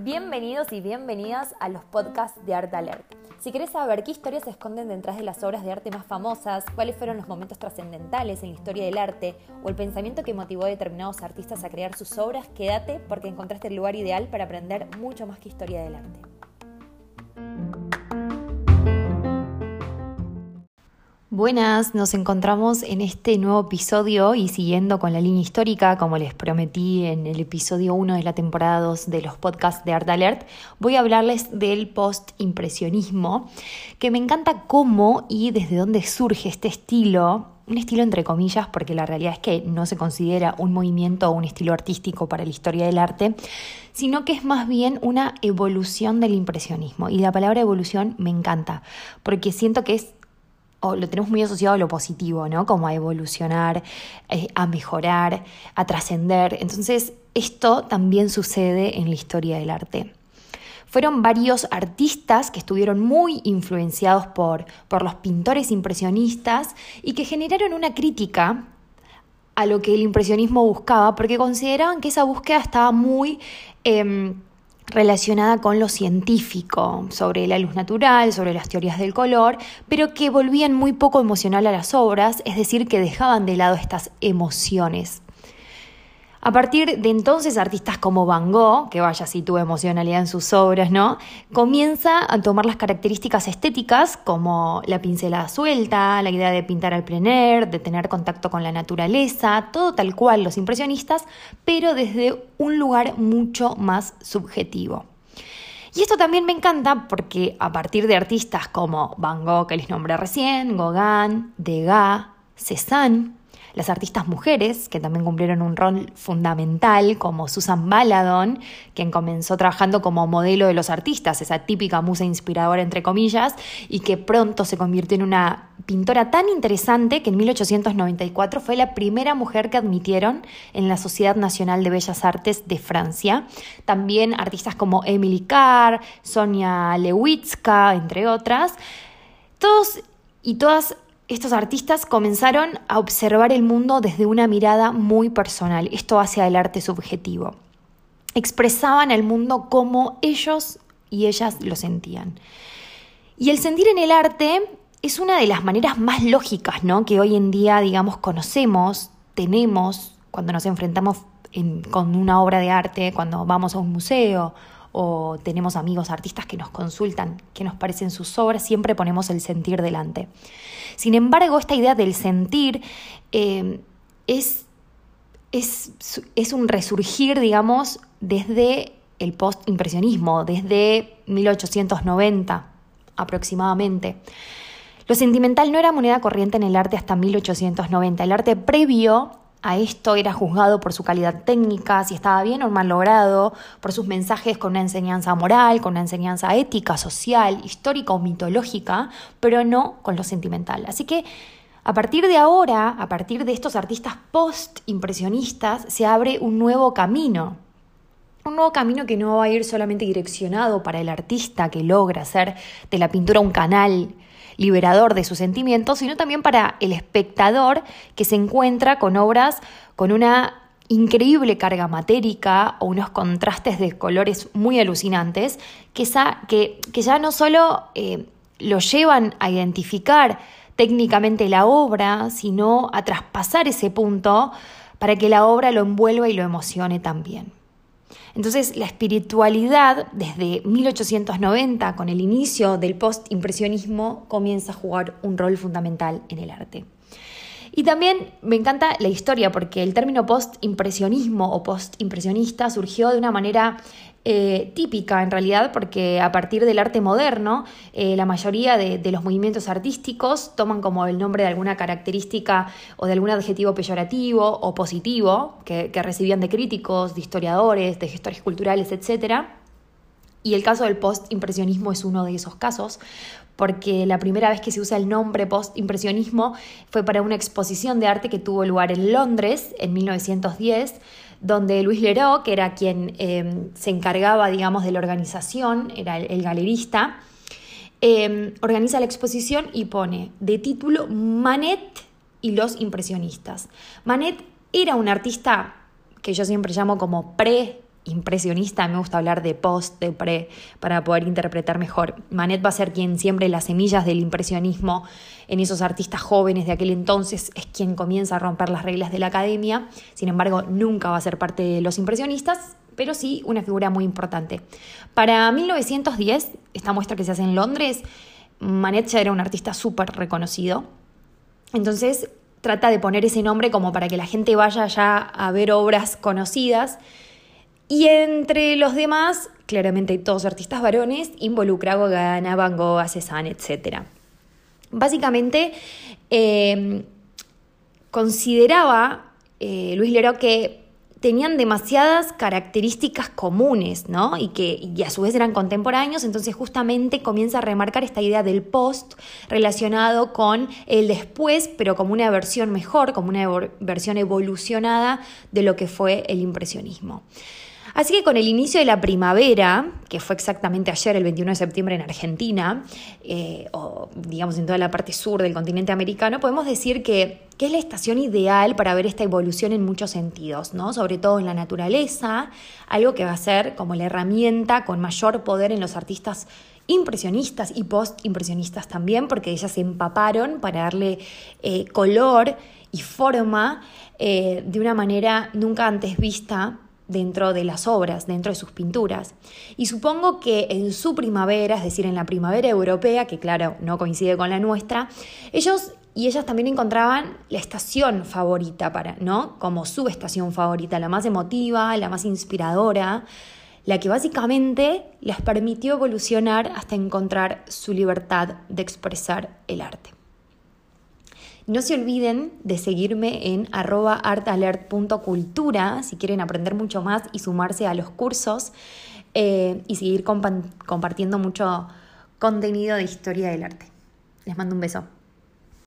Bienvenidos y bienvenidas a los podcasts de Art Alert. Si querés saber qué historias se esconden detrás de las obras de arte más famosas, cuáles fueron los momentos trascendentales en la historia del arte o el pensamiento que motivó a determinados artistas a crear sus obras, quédate porque encontraste el lugar ideal para aprender mucho más que historia del arte. Buenas, nos encontramos en este nuevo episodio y siguiendo con la línea histórica, como les prometí en el episodio 1 de la temporada 2 de los podcasts de Art Alert, voy a hablarles del post-impresionismo, que me encanta cómo y desde dónde surge este estilo, un estilo entre comillas, porque la realidad es que no se considera un movimiento o un estilo artístico para la historia del arte, sino que es más bien una evolución del impresionismo. Y la palabra evolución me encanta, porque siento que es lo tenemos muy asociado a lo positivo, ¿no? Como a evolucionar, eh, a mejorar, a trascender. Entonces, esto también sucede en la historia del arte. Fueron varios artistas que estuvieron muy influenciados por, por los pintores impresionistas y que generaron una crítica a lo que el impresionismo buscaba, porque consideraban que esa búsqueda estaba muy... Em, relacionada con lo científico, sobre la luz natural, sobre las teorías del color, pero que volvían muy poco emocional a las obras, es decir, que dejaban de lado estas emociones. A partir de entonces, artistas como Van Gogh, que vaya si tuvo emocionalidad en sus obras, ¿no? Comienza a tomar las características estéticas como la pincelada suelta, la idea de pintar al plein de tener contacto con la naturaleza, todo tal cual los impresionistas, pero desde un lugar mucho más subjetivo. Y esto también me encanta porque a partir de artistas como Van Gogh, que les nombré recién, Gauguin, Degas, Cézanne, las artistas mujeres, que también cumplieron un rol fundamental, como Susan Baladon, quien comenzó trabajando como modelo de los artistas, esa típica musa inspiradora entre comillas, y que pronto se convirtió en una pintora tan interesante que en 1894 fue la primera mujer que admitieron en la Sociedad Nacional de Bellas Artes de Francia. También artistas como Emily Carr, Sonia Lewitzka, entre otras. Todos y todas estos artistas comenzaron a observar el mundo desde una mirada muy personal, esto hacia el arte subjetivo. Expresaban el mundo como ellos y ellas lo sentían. Y el sentir en el arte es una de las maneras más lógicas ¿no? que hoy en día, digamos, conocemos, tenemos cuando nos enfrentamos con una obra de arte, cuando vamos a un museo o tenemos amigos artistas que nos consultan qué nos parecen sus obras, siempre ponemos el sentir delante. Sin embargo, esta idea del sentir eh, es, es, un resurgir, digamos, desde el post-impresionismo, desde 1890 aproximadamente. Lo sentimental no era moneda corriente en el arte hasta 1890. El arte previo a esto era juzgado por su calidad técnica, si estaba bien o mal logrado, por sus mensajes con una enseñanza moral, con una enseñanza ética, social, histórica o mitológica, pero no con lo sentimental. Así que a partir de ahora, a partir de estos artistas post-impresionistas, se abre un nuevo camino. Un nuevo camino que no va a ir solamente direccionado para el artista que logra hacer de la pintura un canal liberador de sus sentimientos, sino también para el espectador que se encuentra con obras con una increíble carga matérica o unos contrastes de colores muy alucinantes que, que, ya no solo eh, lo llevan a identificar técnicamente la obra, sino a traspasar ese punto para que la obra lo envuelva y lo emocione también. Entonces, la espiritualidad, desde 1890, con el inicio del post-impresionismo, comienza a jugar un rol fundamental en el arte. Y también me encanta la historia porque el término post-impresionismo o post-impresionista surgió de una manera eh, típica en realidad, porque a partir del arte moderno, eh, la mayoría de, los movimientos artísticos toman como el nombre de alguna característica o de algún adjetivo peyorativo o positivo que, que recibían de críticos, de historiadores, de gestores culturales, etc. Y el caso del post-impresionismo es uno de esos casos, porque la primera vez que se usa el nombre post-impresionismo fue para una exposición de arte que tuvo lugar en Londres en 1910 donde Luis Leroux, que era quien em, se encargaba, digamos, de la organización, era el, galerista, em, organiza la exposición y pone de título Manet y los impresionistas. Manet era un artista que yo siempre llamo como pre impresionista, me gusta hablar de post, de pre, para poder interpretar mejor. Manet va a ser quien siempre las semillas del impresionismo en esos artistas jóvenes de aquel entonces, es quien comienza a romper las reglas de la academia, sin embargo nunca va a ser parte de los impresionistas, pero sí una figura muy importante. Para 1910, esta muestra que se hace en Londres, Manet ya era un artista súper reconocido, entonces trata de poner ese nombre como para que la gente vaya ya a ver obras conocidas, y entre los demás, claramente todos artistas varones, involucra a Van Gogh, a etc. Básicamente, eh, consideraba eh, Luis Leroy que tenían demasiadas características comunes, ¿no? Y que a su vez eran contemporáneos, entonces justamente comienza a remarcar esta idea del post relacionado con el después, pero como una versión mejor, como una versión evolucionada de lo que fue el impresionismo. Así que con el inicio de la primavera, que fue exactamente ayer, el 21 de septiembre en Argentina, eh, o digamos en toda la parte sur del continente americano, podemos decir que, es la estación ideal para ver esta evolución en muchos sentidos, ¿no? sobre todo en la naturaleza, algo que va a ser como la herramienta con mayor poder en los artistas impresionistas y post-impresionistas también, porque ellas se empaparon para darle eh, color y forma eh, de una manera nunca antes vista dentro de las obras, dentro de sus pinturas. Y supongo que en su primavera, es decir, en la primavera europea, que claro, no coincide con la nuestra, ellos y ellas también encontraban la estación favorita para, ¿no? Como su estación favorita, la más emotiva, la más inspiradora, la que básicamente les permitió evolucionar hasta encontrar su libertad de expresar el arte. No se olviden de seguirme en artalert.cultura si quieren aprender mucho más y sumarse a los cursos eh, y seguir compartiendo mucho contenido de historia del arte. Les mando un beso.